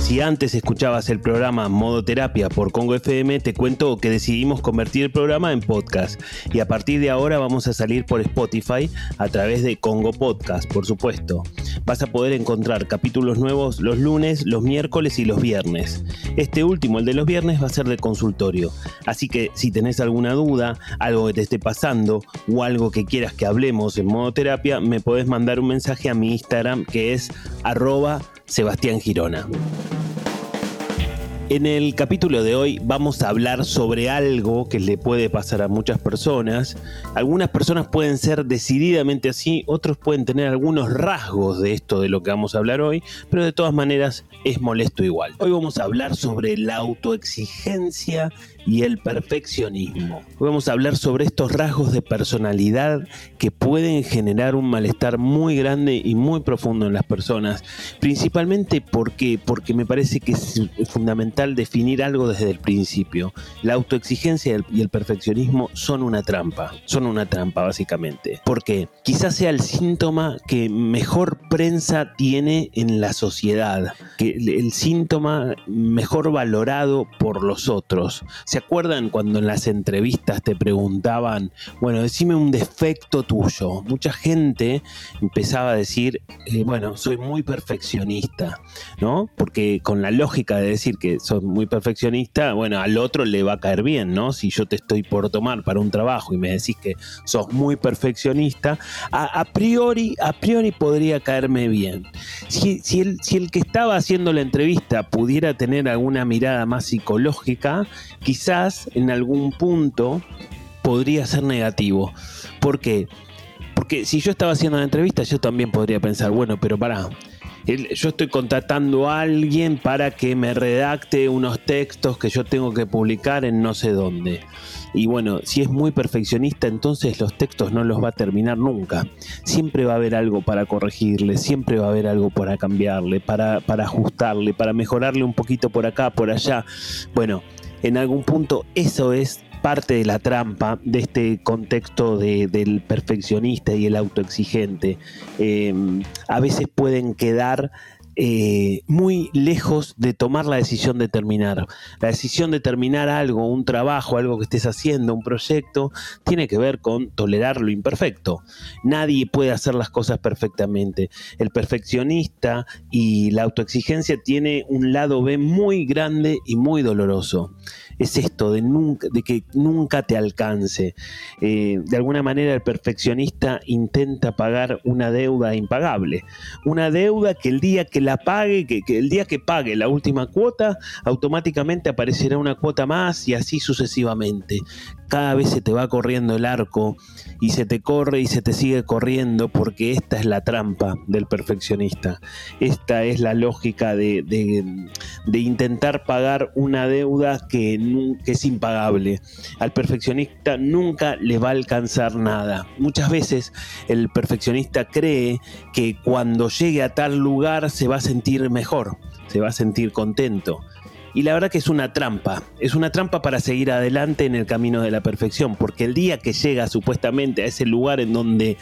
Si antes escuchabas el programa Modo Terapia por Congo FM, te cuento que decidimos convertir el programa en podcast y a partir de ahora vamos a salir por Spotify a través de Congo Podcast, por supuesto. Vas a poder encontrar capítulos nuevos los lunes, los miércoles y los viernes. Este último, el de los viernes, va a ser de consultorio. Así que si tenés alguna duda, algo que te esté pasando o algo que quieras que hablemos en modo terapia, me podés mandar un mensaje a mi Instagram que es arroba Sebastián Girona. En el capítulo de hoy vamos a hablar sobre algo que le puede pasar a muchas personas. Algunas personas pueden ser decididamente así, otros pueden tener algunos rasgos de esto de lo que vamos a hablar hoy, pero de todas maneras es molesto igual. Hoy vamos a hablar sobre la autoexigencia y el perfeccionismo. Hoy vamos a hablar sobre estos rasgos de personalidad que pueden generar un malestar muy grande y muy profundo en las personas, principalmente porque porque me parece que es fundamental definir algo desde el principio. La autoexigencia y el perfeccionismo son una trampa, son una trampa básicamente, porque quizás sea el síntoma que mejor prensa tiene en la sociedad, que el síntoma mejor valorado por los otros ¿Se acuerdan cuando en las entrevistas te preguntaban, bueno, decime un defecto tuyo? Mucha gente empezaba a decir, eh, bueno, soy muy perfeccionista, ¿no? Porque con la lógica de decir que soy muy perfeccionista, bueno, al otro le va a caer bien, ¿no? Si yo te estoy por tomar para un trabajo y me decís que sos muy perfeccionista, a, priori, a priori podría caerme bien. Si, el, si el que estaba haciendo la entrevista pudiera tener alguna mirada más psicológica, quizás quizás en algún punto podría ser negativo. ¿Por qué? Porque si yo estaba haciendo la entrevista, yo también podría pensar, bueno, pero para yo estoy contratando a alguien para que me redacte unos textos que yo tengo que publicar en no sé dónde. Y bueno, si es muy perfeccionista, entonces los textos no los va a terminar nunca. Siempre va a haber algo para corregirle, siempre va a haber algo para cambiarle, para, para ajustarle, para mejorarle un poquito por acá, por allá. Bueno, en algún punto eso es parte de la trampa de este contexto del perfeccionista y el autoexigente. Eh, a veces pueden quedar eh, muy lejos de tomar la decisión de terminar. La decisión de terminar algo, un trabajo, algo que estés haciendo, un proyecto, tiene que ver con tolerar lo imperfecto. Nadie puede hacer las cosas perfectamente. El perfeccionista y la autoexigencia tiene un lado B muy grande y muy doloroso es esto de, nunca, de que nunca te alcance. Eh, de alguna manera el perfeccionista intenta pagar una deuda impagable. Una deuda que el día que la pague, que, que el día que pague la última cuota, automáticamente aparecerá una cuota más y así sucesivamente cada vez se te va corriendo el arco y se te corre y se te sigue corriendo porque esta es la trampa del perfeccionista. Esta es la lógica de, intentar pagar una deuda que, que es impagable. Al perfeccionista nunca le va a alcanzar nada. Muchas veces el perfeccionista cree que cuando llegue a tal lugar se va a sentir mejor, se va a sentir contento y la verdad que es una trampa, es una trampa para seguir adelante en el camino de la perfección, porque el día que llega supuestamente a ese lugar en donde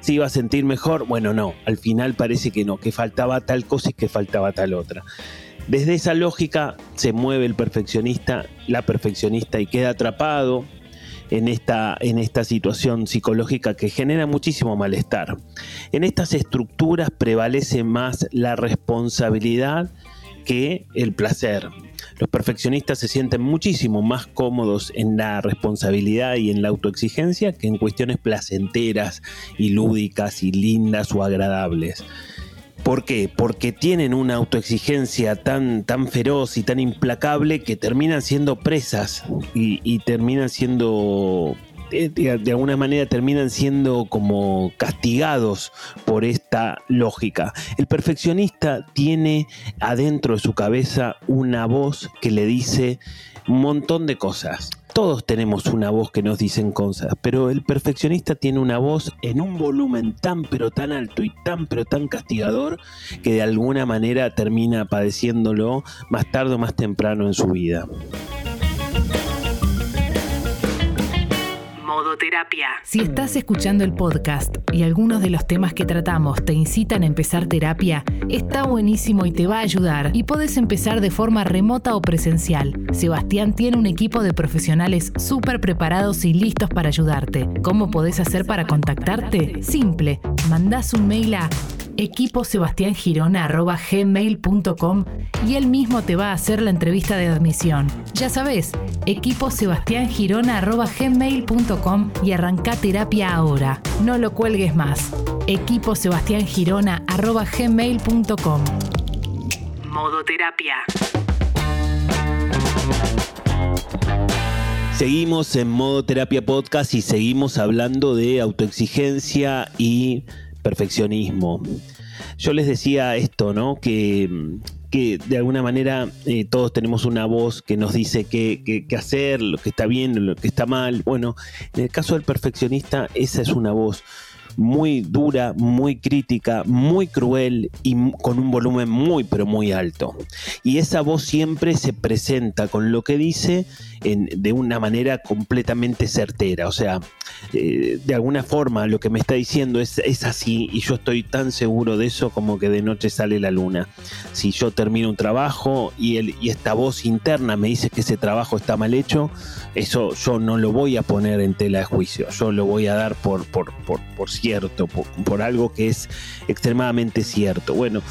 se iba a sentir mejor, bueno, no, al final parece que no, que faltaba tal cosa y que faltaba tal otra. Desde esa lógica se mueve el perfeccionista, la perfeccionista y queda atrapado en esta, en esta situación psicológica que genera muchísimo malestar. En estas estructuras prevalece más la responsabilidad que el placer. Los perfeccionistas se sienten muchísimo más cómodos en la responsabilidad y en la autoexigencia que en cuestiones placenteras y lúdicas y lindas o agradables. ¿Por qué? Porque tienen una autoexigencia tan, tan feroz y tan implacable que terminan siendo presas y, y terminan siendo de alguna manera terminan siendo como castigados por esta lógica. El perfeccionista tiene adentro de su cabeza una voz que le dice un montón de cosas. todos tenemos una voz que nos dicen cosas, pero el perfeccionista tiene una voz en un volumen tan pero tan alto y tan pero tan castigador que de alguna manera termina padeciéndolo más tarde o más temprano en su vida. Si estás escuchando el podcast y algunos de los temas que tratamos te incitan a empezar terapia, está buenísimo y te va a ayudar y puedes empezar de forma remota o presencial. Sebastián tiene un equipo de profesionales súper preparados y listos para ayudarte. ¿Cómo podés hacer para contactarte? Simple, mandás un mail a equiposebastiangirona.gmail.com y él mismo te va a hacer la entrevista de admisión. Ya sabes, equiposebastiangirona.gmail.com y arranca terapia ahora. No lo cuelgues más. equiposebastiangirona.gmail.com Modo terapia. Seguimos en modo terapia podcast y seguimos hablando de autoexigencia y perfeccionismo. Yo les decía esto, ¿no? Que, de alguna manera eh, todos tenemos una voz que nos dice qué, qué hacer, lo que está bien, lo que está mal. Bueno, en el caso del perfeccionista, esa es una voz muy dura, muy crítica, muy cruel y con un volumen muy pero muy alto. Y esa voz siempre se presenta con lo que dice de una manera completamente certera. O sea, eh, de alguna forma lo que me está diciendo es, así y yo estoy tan seguro de eso como que de noche sale la luna. Si yo termino un trabajo y, esta voz interna me dice que ese trabajo está mal hecho, eso yo no lo voy a poner en tela de juicio, yo lo voy a dar por, cierto, por, algo que es extremadamente cierto. Bueno,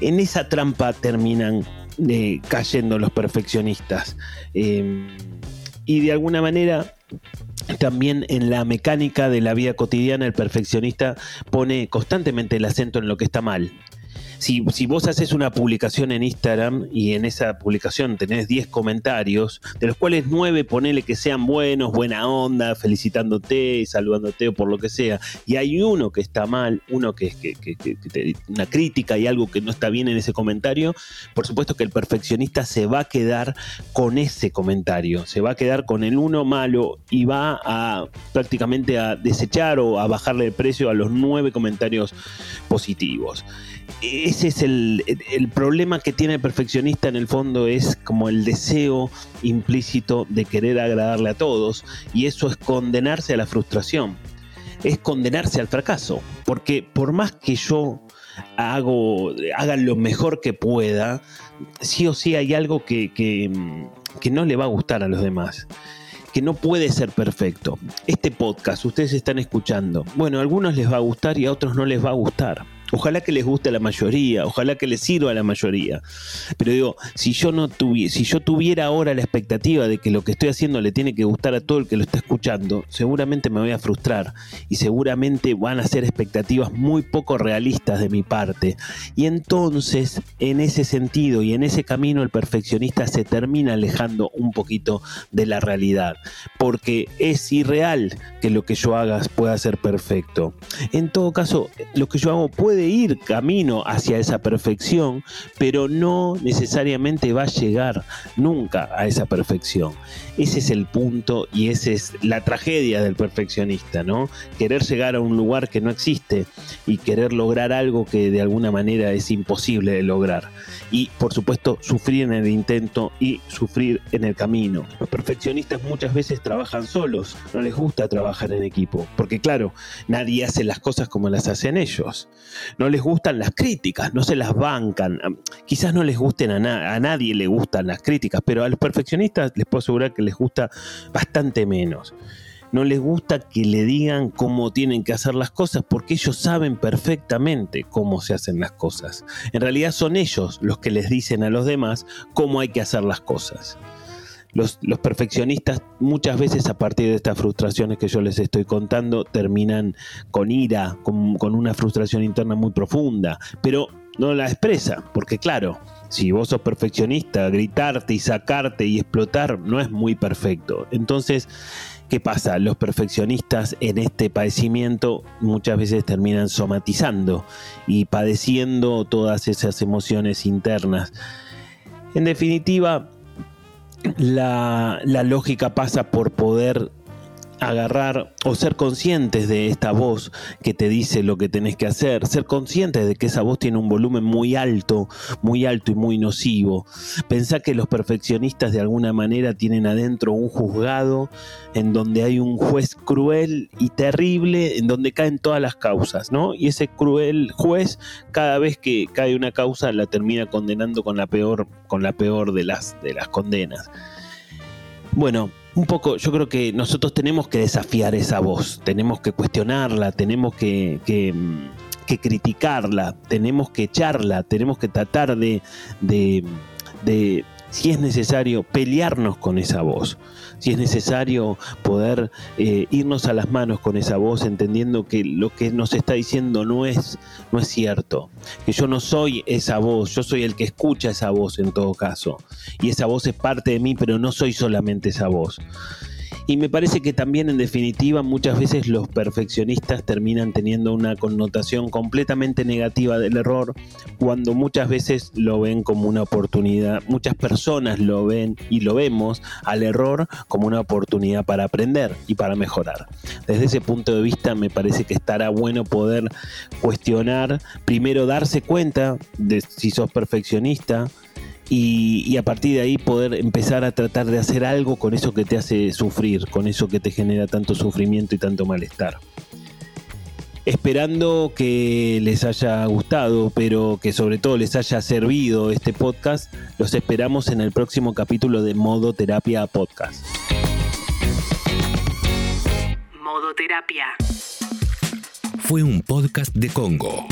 en esa trampa terminan eh, cayendo los perfeccionistas. Em, y de alguna manera también en la mecánica de la vida cotidiana el perfeccionista pone constantemente el acento en lo que está mal si, vos haces una publicación en Instagram y en esa publicación tenés 10 comentarios, de los cuales 9 ponele que sean buenos, buena onda, felicitándote, saludándote o por lo que sea, y hay uno que está mal, uno que es que, una crítica y algo que no está bien en ese comentario, por supuesto que el perfeccionista se va a quedar con ese comentario, se va a quedar con el uno malo y va a prácticamente a desechar o a bajarle el precio a los 9 comentarios positivos ese es el, problema que tiene el perfeccionista en el fondo, es como el deseo implícito de querer agradarle a todos y eso es condenarse a la frustración, es condenarse al fracaso, porque por más que yo hago, haga lo mejor que pueda, sí o sí hay algo que, que, que no le va a gustar a los demás que no puede ser perfecto. Este podcast, ustedes están escuchando. Bueno, a algunos les va a gustar y a otros no les va a gustar. Ojalá que les guste a la mayoría, ojalá que les sirva a la mayoría. Pero digo, si yo no tuviera, si yo tuviera ahora la expectativa de que lo que estoy haciendo le tiene que gustar a todo el que lo está escuchando, seguramente me voy a frustrar y seguramente van a ser expectativas muy poco realistas de mi parte. Y entonces, en ese sentido y en ese camino, el perfeccionista se termina alejando un poquito de la realidad, porque es irreal que lo que yo haga pueda ser perfecto. En todo caso, lo que yo hago puede de ir camino hacia esa perfección, pero no necesariamente va a llegar nunca a esa perfección. Ese es el punto y esa es la tragedia del perfeccionista, ¿no? Querer llegar a un lugar que no existe y querer lograr algo que de alguna manera es imposible de lograr. Y por supuesto sufrir en el intento y sufrir en el camino. Los perfeccionistas muchas veces trabajan solos, no les gusta trabajar en equipo, porque claro, nadie hace las cosas como las hacen ellos no les gustan las críticas, no se las bancan. Quizás no les gusten a, a nadie le gustan las críticas, pero a los perfeccionistas les puedo asegurar que les gusta bastante menos no les gusta que le digan cómo tienen que hacer las cosas porque ellos saben perfectamente cómo se hacen las cosas. En realidad son ellos los que les dicen a los demás cómo hay que hacer las cosas los, perfeccionistas muchas veces a partir de estas frustraciones que yo les estoy contando terminan con ira, con, con una frustración interna muy profunda, pero no la expresa, porque claro, si vos sos perfeccionista, gritarte y sacarte y explotar no es muy perfecto. Entonces, ¿qué pasa? Los perfeccionistas en este padecimiento muchas veces terminan somatizando y padeciendo todas esas emociones internas. En definitiva, la, la lógica pasa por poder agarrar o ser conscientes de esta voz que te dice lo que tenés que hacer, ser conscientes de que esa voz tiene un volumen muy alto, muy alto y muy nocivo. Pensá que los perfeccionistas de alguna manera tienen adentro un juzgado en donde hay un juez cruel y terrible, en donde caen todas las causas, ¿no? Y ese cruel juez, cada vez que cae una causa, la termina condenando con la peor, con la peor de las, de las condenas. Bueno, un poco, yo creo que nosotros tenemos que desafiar esa voz, tenemos que cuestionarla, tenemos que, que, criticarla, tenemos que echarla, tenemos que tratar de, de, de si es necesario, pelearnos con esa voz, si es necesario poder eh, irnos a las manos con esa voz, entendiendo que lo que nos está diciendo no es, no es cierto, que yo no soy esa voz, yo soy el que escucha esa voz en todo caso, y esa voz es parte de mí, pero no soy solamente esa voz. Y me parece que también en definitiva muchas veces los perfeccionistas terminan teniendo una connotación completamente negativa del error cuando muchas veces lo ven como una oportunidad, muchas personas lo ven y lo vemos al error como una oportunidad para aprender y para mejorar. Desde ese punto de vista me parece que estará bueno poder cuestionar, primero darse cuenta de si sos perfeccionista, y, a partir de ahí poder empezar a tratar de hacer algo con eso que te hace sufrir, con eso que te genera tanto sufrimiento y tanto malestar. Esperando que les haya gustado, pero que sobre todo les haya servido este podcast, los esperamos en el próximo capítulo de Modo Terapia Podcast. Modo Terapia. Fue un podcast de Congo.